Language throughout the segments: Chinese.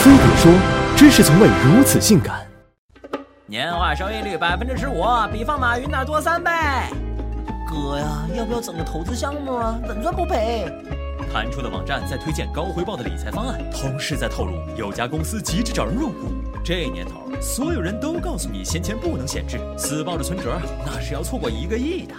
飞碟说：“知识从未如此性感。”年化收益率百分之十五，比放马云那多三倍。哥呀，要不要整个投资项目啊？稳赚不赔。弹出的网站在推荐高回报的理财方案，同时在透露有家公司急着找人入股。这年头，所有人都告诉你闲钱不能闲置，死抱着存折那是要错过一个亿的。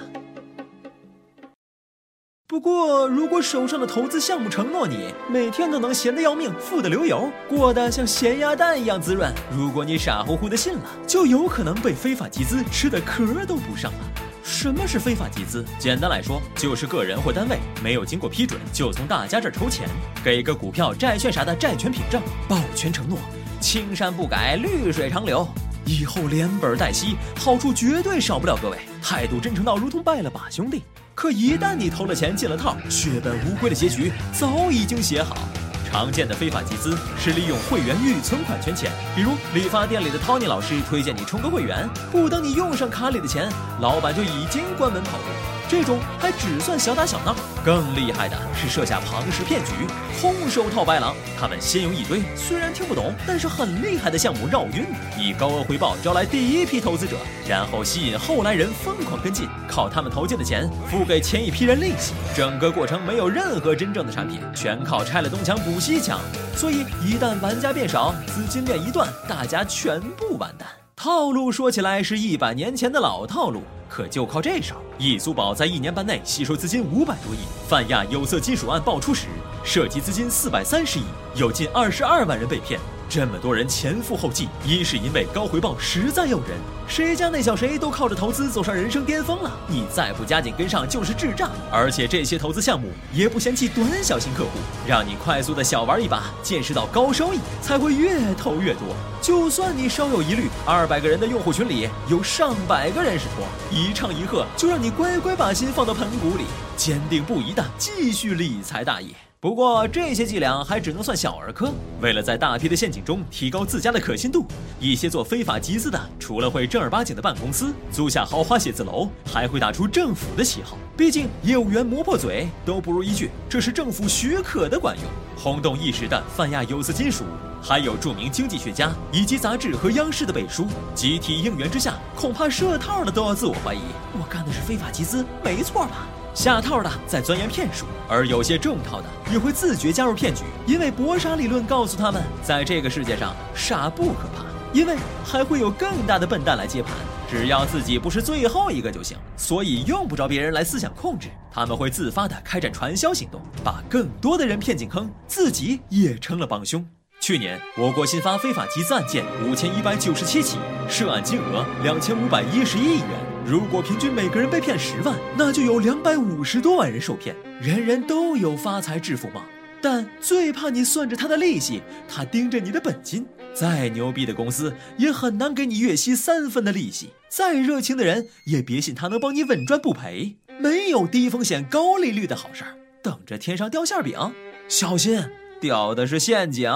不过，如果手上的投资项目承诺你每天都能闲得要命、富得流油，过得像咸鸭蛋一样滋润，如果你傻乎乎的信了，就有可能被非法集资吃的壳都不剩了。什么是非法集资？简单来说，就是个人或单位没有经过批准就从大家这儿筹钱，给个股票、债券啥的债权凭证，保全承诺，青山不改，绿水长流，以后连本带息，好处绝对少不了各位，态度真诚到如同拜了把兄弟。可一旦你投了钱进了套，血本无归的结局早已经写好。常见的非法集资是利用会员预存款圈钱，比如理发店里的 Tony 老师推荐你充个会员，不等你用上卡里的钱，老板就已经关门跑路。这种还只算小打小闹，更厉害的是设下庞氏骗局，空手套白狼。他们先用一堆虽然听不懂，但是很厉害的项目绕晕，以高额回报招来第一批投资者，然后吸引后来人疯狂跟进，靠他们投进的钱付给前一批人利息。整个过程没有任何真正的产品，全靠拆了东墙补西墙。所以一旦玩家变少，资金链一断，大家全部完蛋。套路说起来是一百年前的老套路。可就靠这手，易租宝在一年半内吸收资金五百多亿。泛亚有色金属案爆出时，涉及资金四百三十亿，有近二十二万人被骗。这么多人前赴后继，一是因为高回报实在诱人，谁家那小谁都靠着投资走上人生巅峰了，你再不加紧跟上就是智障。而且这些投资项目也不嫌弃短小型客户，让你快速的小玩一把，见识到高收益，才会越投越多。就算你稍有疑虑，二百个人的用户群里有上百个人是托，一唱一和就让你乖乖把心放到盆骨里，坚定不移的继续理财大业。不过这些伎俩还只能算小儿科。为了在大批的陷阱中提高自家的可信度，一些做非法集资的，除了会正儿八经的办公司、租下豪华写字楼，还会打出政府的旗号。毕竟业务员磨破嘴都不如一句“这是政府许可的”管用。轰动一时的泛亚有色金属，还有著名经济学家以及杂志和央视的背书，集体应援之下，恐怕设套的都要自我怀疑：我干的是非法集资，没错吧？下套的在钻研骗术，而有些中套的也会自觉加入骗局，因为博傻理论告诉他们，在这个世界上傻不可怕，因为还会有更大的笨蛋来接盘，只要自己不是最后一个就行，所以用不着别人来思想控制，他们会自发的开展传销行动，把更多的人骗进坑，自己也成了帮凶。去年我国新发非法集资案件五千一百九十七起，涉案金额两千五百一十一亿元。如果平均每个人被骗十万，那就有两百五十多万人受骗。人人都有发财致富梦，但最怕你算着他的利息，他盯着你的本金。再牛逼的公司也很难给你月息三分的利息。再热情的人也别信他能帮你稳赚不赔。没有低风险高利率的好事儿，等着天上掉馅饼，小心掉的是陷阱。